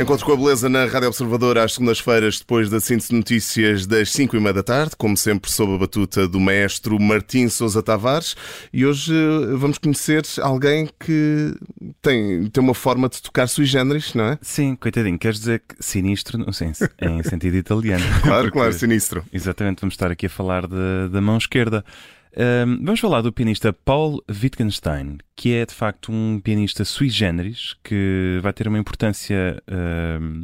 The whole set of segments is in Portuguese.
Encontro com a beleza na Rádio Observador às segundas-feiras, depois da síntese de notícias das 5 e meia da tarde, como sempre sob a batuta do maestro Martim Sousa Tavares. E hoje eh, vamos conhecer alguém que tem, tem uma forma de tocar sui generis, não é? Sim, coitadinho, queres dizer que sinistro, não sei, em sentido italiano. Claro, Porque- claro, sinistro. Exatamente, vamos estar aqui a falar de- da mão esquerda. Vamos falar do pianista Paul Wittgenstein, que é de facto um pianista sui generis, que vai ter uma importância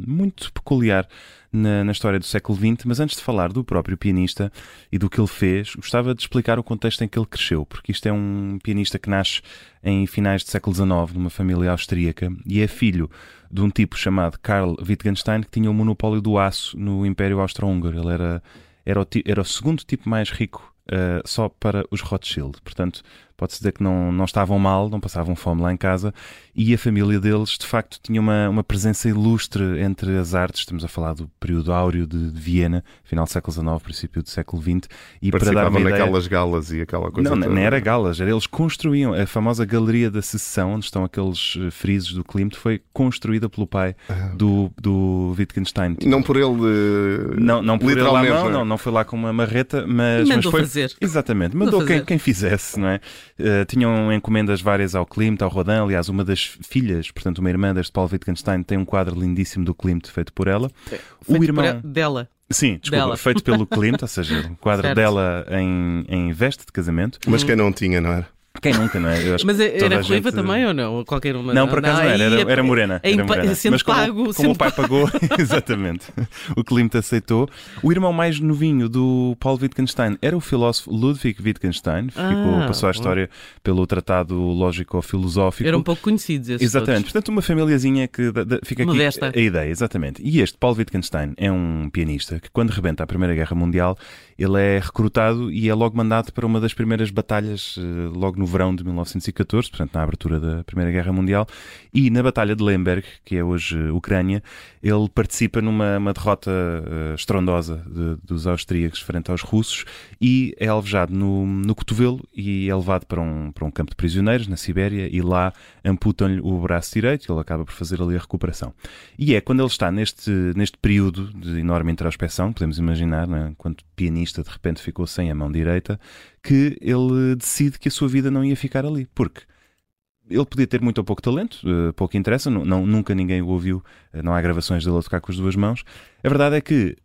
muito peculiar na, na história do século XX. Mas antes de falar do próprio pianista e do que ele fez, gostava de explicar o contexto em que ele cresceu, porque isto é um pianista que nasce em finais do século XIX, numa família austríaca, e é filho de um tipo chamado Karl Wittgenstein, que tinha o monopólio do aço no Império Austro-Húngaro. Ele era era o, era o segundo tipo mais rico uh, só para os Rothschild. Portanto, pode-se dizer que não, não estavam mal, não passavam fome lá em casa e a família deles, de facto, tinha uma, uma presença ilustre entre as artes. Estamos a falar do período áureo de, de Viena, final do século XIX, princípio do século XX. E para dar Participavam uma ideia... naquelas galas e aquela coisa. Não, toda. não era galas, era eles construíam a famosa Galeria da Secessão, onde estão aqueles eh, frisos do Klimt, foi construída pelo pai do, do Wittgenstein. Não por ele. Não, não por ele mão, não é? não, não foi lá com uma marreta, mas, Mandou mas foi. fazer. Exatamente, mandou Mandou quem, quem fizesse, não é? Eh, tinham encomendas várias ao Klimt, ao Rodin. Aliás, uma das filhas, portanto, uma irmã deste Paul Wittgenstein, tem um quadro lindíssimo do Klimt feito por ela. Feito irmão- por- dela. Sim, desculpa, Dela. feito pelo Klimt, ou seja, um quadro Certo. dela em, em veste de casamento. Mas quem não tinha, não era? Quem nunca, não é? Mas que era ruiva gente- também ou não? Qualquer uma? Não, por acaso não, era, aí era, é- era morena. é era morena. sendo Mas como, pago, como o pai pagou, exatamente, o Klimt aceitou. O irmão mais novinho do Paul Wittgenstein era o filósofo Ludwig Wittgenstein, ficou, Ah, passou a história pelo Tratado Lógico-Filosófico. Era um pouco conhecidos esses Exatamente, todos. portanto, uma famíliazinha que da- da- fica aqui Modesta. a ideia, exatamente. E este Paul Wittgenstein é um pianista que, quando rebenta a Primeira Guerra Mundial, ele é recrutado e é logo mandado para uma das primeiras batalhas, eh, logo no verão de 1914, portanto, na abertura da Primeira Guerra Mundial. E na Batalha de Lemberg, que é hoje Ucrânia, ele participa numa uma derrota eh, estrondosa de- dos austríacos frente aos russos e é alvejado no, no cotovelo e é levado para um, para um campo de prisioneiros na Sibéria e lá amputam-lhe o braço direito e ele acaba por fazer ali a recuperação. E é quando ele está neste, neste período de enorme introspeção, podemos imaginar, não é? Pianista de repente ficou sem a mão direita, que ele decide que a sua vida não ia ficar ali. Porque ele podia ter muito ou pouco talento, eh, pouco interessa, não, não- nunca ninguém o ouviu, eh, não há gravações dele a tocar com as duas mãos. A verdade é que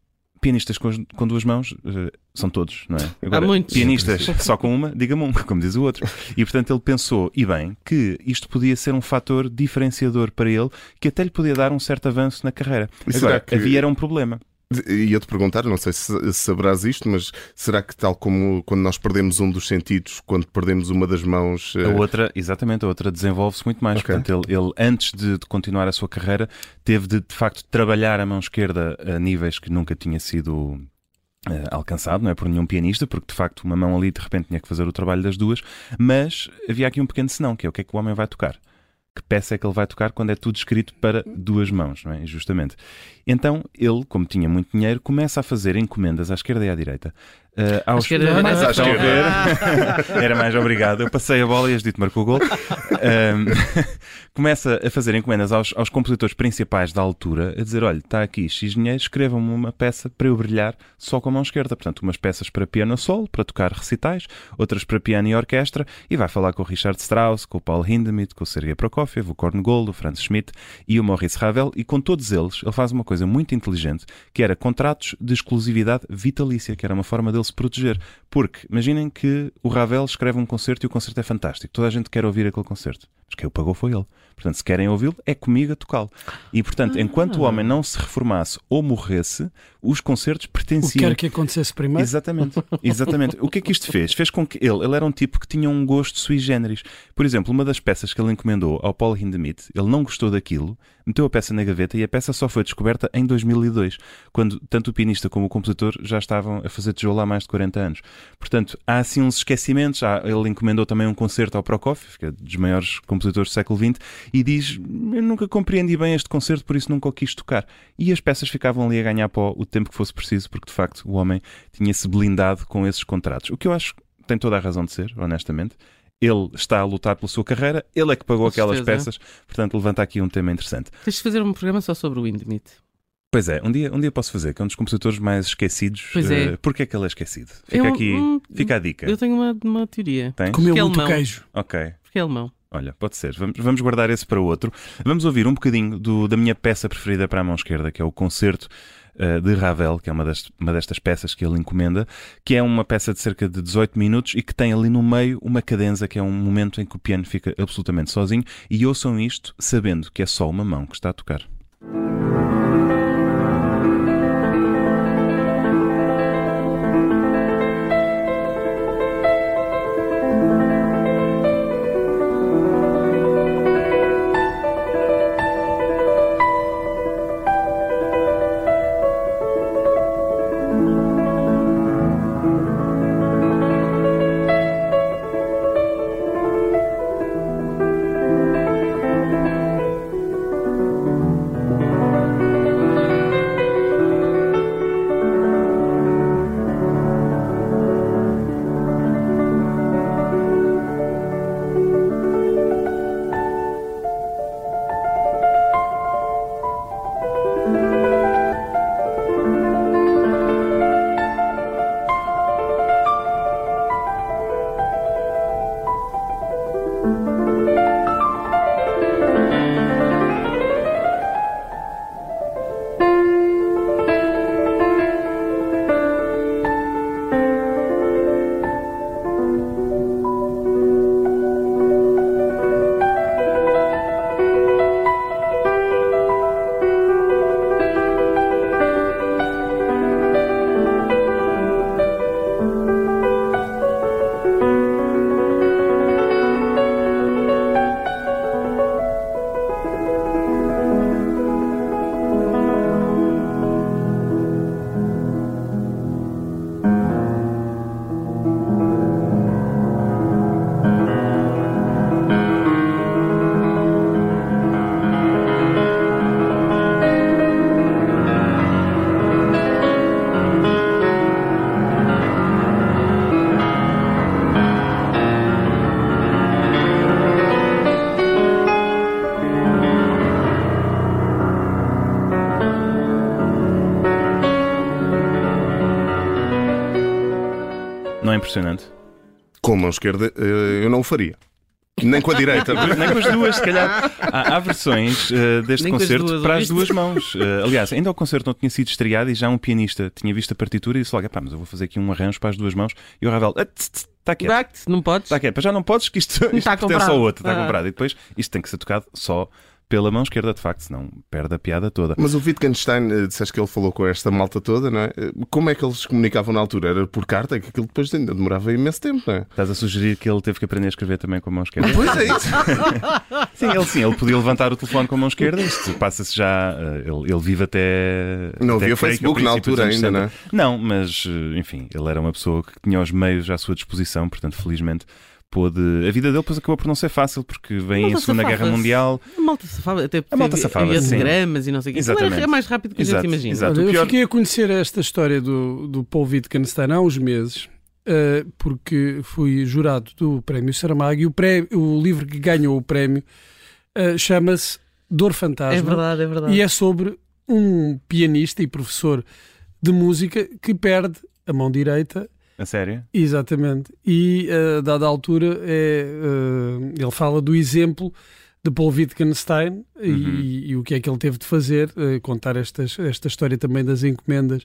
pianistas com, as- com duas mãos eh, são todos, não é? Agora, muitos. Pianistas só com uma, diga-me um, como diz o outro. E portanto ele pensou, e bem, que isto podia ser um fator diferenciador para ele, que até lhe podia dar um certo avanço na carreira. E Agora, que- havia era um problema. Ia-te perguntar, não sei se saberás isto, mas será que, tal como quando nós perdemos um dos sentidos, quando perdemos uma das mãos. A eh, outra, exatamente, a outra desenvolve-se muito mais. Ok. Portanto, ele, ele, antes de, de continuar a sua carreira, teve de, de facto, trabalhar a mão esquerda a níveis que nunca tinha sido eh, alcançado, não é por nenhum pianista, porque de facto uma mão ali de repente tinha que fazer o trabalho das duas, mas havia aqui um pequeno senão, que é o que é que o homem vai tocar. Que peça é que ele vai tocar quando é tudo escrito para duas mãos, não é? Justamente. Então, ele, como tinha muito dinheiro, começa a fazer encomendas à esquerda e à direita. Eh, aos... esquerda era mais à esquerda. ver? Era mais obrigado. Eu passei a bola e as dito marcou o gol. Ahm, começa a fazer encomendas aos, aos compositores principais da altura, a dizer: olha, está aqui X dinheiro, escrevam-me uma peça para eu brilhar só com a mão esquerda. Portanto, umas peças para piano solo, para tocar recitais, outras para piano e orquestra, e vai falar com o Richard Strauss, com o Paul Hindemith, com o Sergei Prokofiev, o Korngold, o Franz Schmidt e o Maurice Ravel, e com todos eles ele faz uma coisa muito inteligente, que era contratos de exclusividade vitalícia, que era uma forma dele se proteger. Porque, imaginem que o Ravel escreve um concerto e o concerto é fantástico. Toda a gente quer ouvir aquele concerto. Mas quem o pagou foi ele. Portanto, se querem ouvi-lo, é comigo a tocá-lo. E, portanto, enquanto o homem não se reformasse ou morresse, os concertos O que pertenciam quer que acontecesse primeiro? Exatamente, exatamente. O que é que isto fez? Fez com que ele, ele era um tipo que tinha um gosto sui generis. Por exemplo, uma das peças que ele encomendou ao Paul Hindemith, ele não gostou daquilo, meteu a peça na gaveta e a peça só foi descoberta em 2002, quando tanto o pianista como o compositor já estavam a fazer tijolo há mais de 40 anos. Portanto, há assim uns esquecimentos. Há- ele encomendou também um concerto ao Prokofiev, que é dos maiores compositores do século XX, e diz: Eu nunca compreendi bem este concerto, por isso nunca o quis tocar. E as peças ficavam ali a ganhar pó o tempo que fosse preciso, porque de facto o homem tinha-se blindado com esses contratos. O que eu acho que tem toda a razão de ser, honestamente. ele está a lutar pela sua carreira, ele é que pagou Com aquelas certeza. peças, portanto levanta aqui um tema interessante. Tens de fazer um programa só sobre o Windmit. Pois é, um dia, um dia posso fazer, que é um dos compositores mais esquecidos. Pois é. Porquê é que ele é esquecido? Fica Eu- aqui, hum, fica a dica. Eu tenho uma, uma teoria. Tens? Comeu Porque é muito alemão. queijo. Ok. Porque é alemão. Olha, pode ser. Vamos, vamos guardar esse para outro. Vamos ouvir um bocadinho do- da minha peça preferida para a mão esquerda, que é o Concerto eh, de Ravel, que é uma, das- uma destas peças que ele encomenda, que é uma peça de cerca de 18 minutos e que tem ali no meio uma cadenza, que é um momento em que o piano fica absolutamente sozinho. E ouçam isto sabendo que é só uma mão que está a tocar. Não é impressionante? Com a mão esquerda, eh, eu não o faria. Nem com a direita. Nem com as duas, se calhar. Há, há versões eh, deste Nem com as concerto duas, para as duas mãos. Eh, aliás, ainda o concerto não tinha sido estreado e já um pianista tinha visto a partitura e disse logo: pá, mas eu vou fazer aqui um arranjo para as duas mãos. E o Ravel, está quieto. Bact, não podes? Está quieto, já não podes, que isto, isto Está pertence comprado. ao outro, está Ah. comprado. E depois isto tem que ser tocado só pela mão esquerda, de facto, senão perde a piada toda. Mas o Wittgenstein, eh, disseste que ele falou com esta malta toda, não é? Eh, Como é que eles se comunicavam na altura? Era por carta? Que aquilo depois ainda demorava imenso tempo, não é? Estás a sugerir que ele teve que aprender a escrever também com a mão esquerda? Pois é isso. Sim, ele sim, ele podia levantar o telefone com a mão esquerda. Isto passa-se já. eh, Ele, ele vive até. Não até havia Facebook na altura ainda, não é? 60. Não, mas enfim, ele era uma pessoa que tinha os meios à sua disposição, portanto, felizmente. Pôde... A vida dele depois acabou por não ser fácil porque vem a Segunda Guerra. Mundial. A malta safava, até A malta safava-se, havia sim. gramas e não sei o quê. Era- Exatamente. É mais rápido que a Exato, gente imagina. exato. O eu pior- fiquei a conhecer esta história do, do Paul Wittgenstein há uns meses, eh, porque fui jurado do Prémio Saramago e o, pré- o livro que ganhou o prémio eh, chama-se Dor Fantasma. É verdade, é verdade. E é sobre um pianista e professor de música que perde a mão direita A sério? Exatamente. E a dada altura é, eh, ele fala do exemplo de Paul Wittgenstein e- Uhum. e, e o que é que ele teve de fazer, eh, contar estas, esta história também das encomendas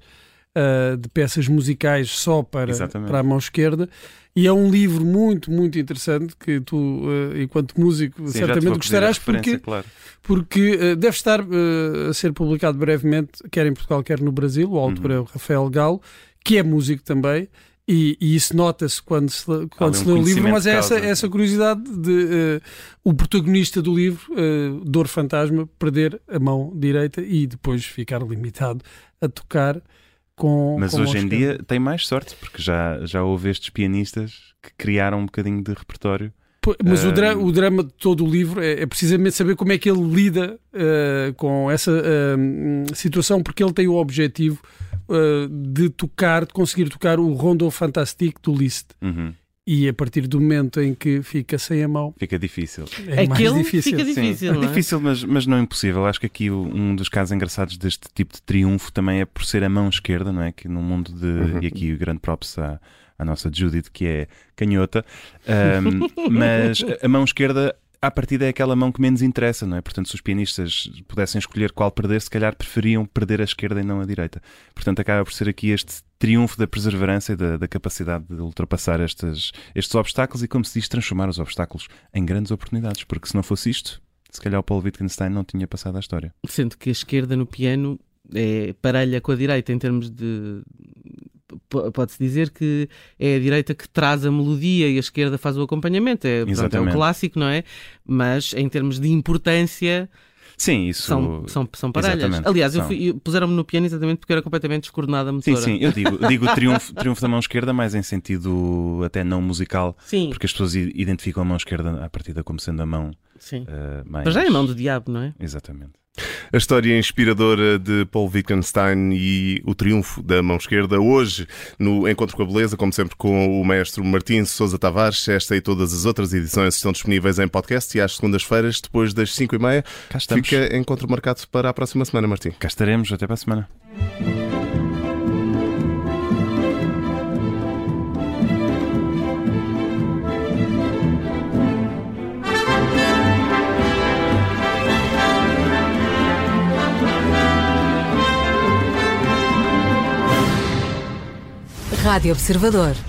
eh, de peças musicais só para, Exatamente. para a mão esquerda. E é um livro muito, muito interessante que tu, eh, enquanto músico, Sim, certamente gostarás porque claro. porque eh, deve estar eh, a ser publicado brevemente, quer em Portugal, quer no Brasil. O autor Uhum. é o Rafael Galo, que é músico também. E, e isso nota-se quando se, lê- quando se um lê o livro, mas é essa, essa curiosidade de eh, o protagonista do livro, eh, Dor Fantasma, perder a mão direita e depois ficar limitado a tocar com. Mas com hoje em dia tem mais sorte, porque já, já houve estes pianistas que criaram um bocadinho de repertório. Mas o, dra- Ah, o drama de todo o livro é, é precisamente saber como é que ele lida eh, com essa eh, hum, situação, porque ele tem o objetivo eh, de tocar, de conseguir tocar o Rondo Fantastique do Liszt. Uhum. E a partir do momento em que fica sem a mão, Fica difícil. é mais Aquele difícil. fica difícil. Sim, não é? difícil, mas, mas não impossível. Acho que aqui um dos casos engraçados deste tipo de triunfo também é por ser a mão esquerda, não é? Que no mundo de. Uhum. E aqui o grande props à, à nossa Judith, que é canhota. Ahm, mas a mão esquerda. À partida é aquela mão que menos interessa, não é? Portanto, se os pianistas pudessem escolher qual perder, se calhar preferiam perder a esquerda e não a direita. Portanto, acaba por ser aqui este triunfo da perseverança e da, da capacidade de ultrapassar estes, estes obstáculos e, como se diz, transformar os obstáculos em grandes oportunidades. Porque se não fosse isto, se calhar o Paul Wittgenstein não tinha passado à história. Sendo que a esquerda no piano é parelha com a direita em termos de. Pode-se dizer que é a direita que traz a melodia e a esquerda faz o acompanhamento. É, pronto, é o Exatamente. clássico, não é? Mas em termos de importância, Sim, isso. são, são, são parelhas. Exatamente, Aliás, eu são. puseram-me no piano exatamente porque era completamente descoordenada a Sim, motora. sim, eu digo, digo triunfo, triunfo da mão esquerda, mas em sentido até não musical, Sim, porque as pessoas identificam a mão esquerda à partida como sendo a mão sim. eh, mais. Mas já é a mão do diabo, não é? Exatamente. A história inspiradora de Paul Wittgenstein e o triunfo da mão esquerda hoje no Encontro com a Beleza, como sempre com o maestro Martim Sousa Tavares. Esta e todas as outras edições estão disponíveis em podcast e às segundas-feiras, depois das 5 e meia, Cá estamos. fica encontro marcado para a próxima semana, Martim. Cá estaremos, até para a semana. Rádio Observador.